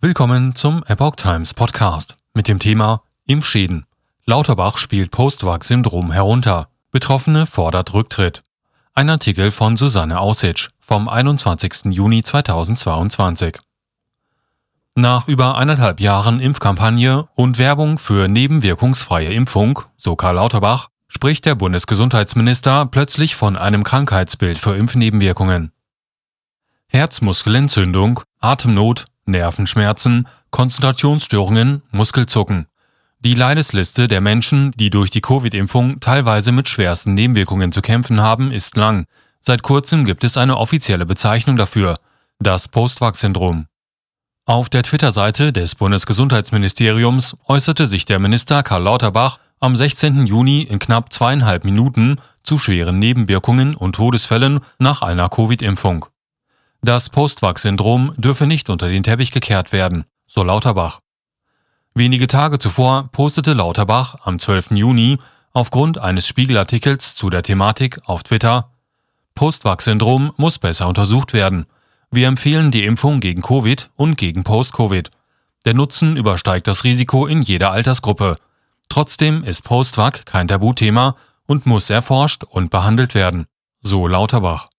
Willkommen zum Epoch Times Podcast mit dem Thema Impfschäden. Lauterbach spielt Postwag-Syndrom herunter. Betroffene fordert Rücktritt. Ein Artikel von Susanne Aussitsch vom 21. Juni 2022. Nach über eineinhalb Jahren Impfkampagne und Werbung für nebenwirkungsfreie Impfung, so Karl Lauterbach, spricht der Bundesgesundheitsminister plötzlich von einem Krankheitsbild für Impfnebenwirkungen. Herzmuskelentzündung, Atemnot, Nervenschmerzen, Konzentrationsstörungen, Muskelzucken. Die Leidesliste der Menschen, die durch die Covid-Impfung teilweise mit schwersten Nebenwirkungen zu kämpfen haben, ist lang. Seit kurzem gibt es eine offizielle Bezeichnung dafür, das Postwag-Syndrom. Auf der Twitter-Seite des Bundesgesundheitsministeriums äußerte sich der Minister Karl Lauterbach am 16. Juni in knapp zweieinhalb Minuten zu schweren Nebenwirkungen und Todesfällen nach einer Covid-Impfung. Das Postwachs-Syndrom dürfe nicht unter den Teppich gekehrt werden, so Lauterbach. Wenige Tage zuvor postete Lauterbach am 12. Juni aufgrund eines Spiegelartikels zu der Thematik auf Twitter Postwachs-Syndrom muss besser untersucht werden. Wir empfehlen die Impfung gegen Covid und gegen Post-Covid. Der Nutzen übersteigt das Risiko in jeder Altersgruppe. Trotzdem ist Postwag kein Tabuthema und muss erforscht und behandelt werden, so Lauterbach.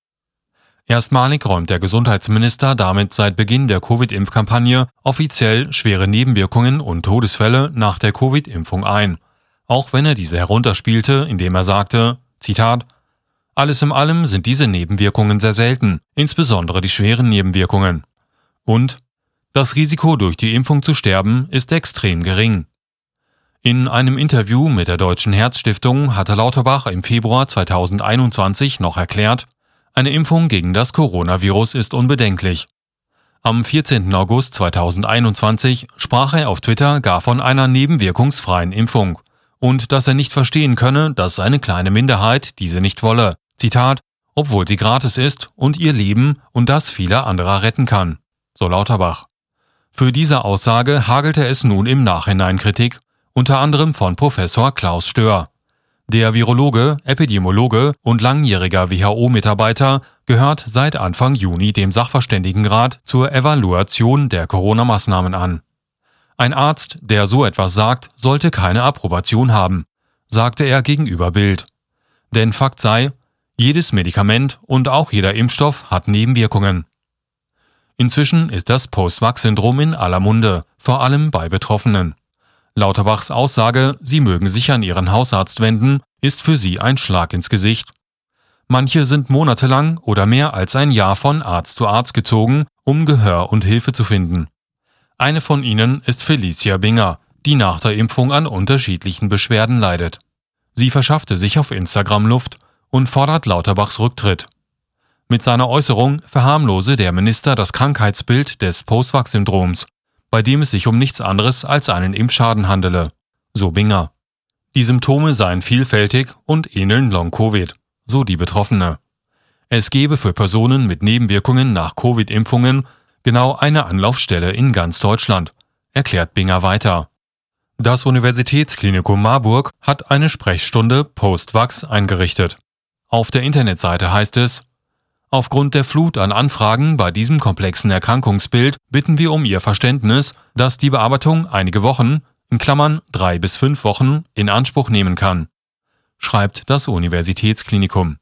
Erstmalig räumt der Gesundheitsminister damit seit Beginn der Covid-Impfkampagne offiziell schwere Nebenwirkungen und Todesfälle nach der Covid-Impfung ein, auch wenn er diese herunterspielte, indem er sagte, Zitat, alles in allem sind diese Nebenwirkungen sehr selten, insbesondere die schweren Nebenwirkungen. Und das Risiko durch die Impfung zu sterben ist extrem gering. In einem Interview mit der Deutschen Herzstiftung hatte Lauterbach im Februar 2021 noch erklärt, eine Impfung gegen das Coronavirus ist unbedenklich. Am 14. August 2021 sprach er auf Twitter gar von einer nebenwirkungsfreien Impfung und dass er nicht verstehen könne, dass eine kleine Minderheit diese nicht wolle. Zitat, obwohl sie gratis ist und ihr Leben und das vieler anderer retten kann. So Lauterbach. Für diese Aussage hagelte es nun im Nachhinein Kritik, unter anderem von Professor Klaus Stör. Der Virologe, Epidemiologe und langjähriger WHO-Mitarbeiter gehört seit Anfang Juni dem Sachverständigenrat zur Evaluation der Corona-Maßnahmen an. Ein Arzt, der so etwas sagt, sollte keine Approbation haben, sagte er gegenüber Bild. Denn Fakt sei, jedes Medikament und auch jeder Impfstoff hat Nebenwirkungen. Inzwischen ist das Post-Vax-Syndrom in aller Munde, vor allem bei Betroffenen. Lauterbachs Aussage, sie mögen sich an ihren Hausarzt wenden, ist für sie ein Schlag ins Gesicht. Manche sind monatelang oder mehr als ein Jahr von Arzt zu Arzt gezogen, um Gehör und Hilfe zu finden. Eine von ihnen ist Felicia Binger, die nach der Impfung an unterschiedlichen Beschwerden leidet. Sie verschaffte sich auf Instagram Luft und fordert Lauterbachs Rücktritt. Mit seiner Äußerung verharmlose der Minister das Krankheitsbild des Postwachs-Syndroms bei dem es sich um nichts anderes als einen Impfschaden handele, so Binger. Die Symptome seien vielfältig und ähneln Long-Covid, so die Betroffene. Es gebe für Personen mit Nebenwirkungen nach Covid-Impfungen genau eine Anlaufstelle in ganz Deutschland, erklärt Binger weiter. Das Universitätsklinikum Marburg hat eine Sprechstunde Post-Vax eingerichtet. Auf der Internetseite heißt es, Aufgrund der Flut an Anfragen bei diesem komplexen Erkrankungsbild bitten wir um Ihr Verständnis, dass die Bearbeitung einige Wochen, in Klammern drei bis fünf Wochen, in Anspruch nehmen kann, schreibt das Universitätsklinikum.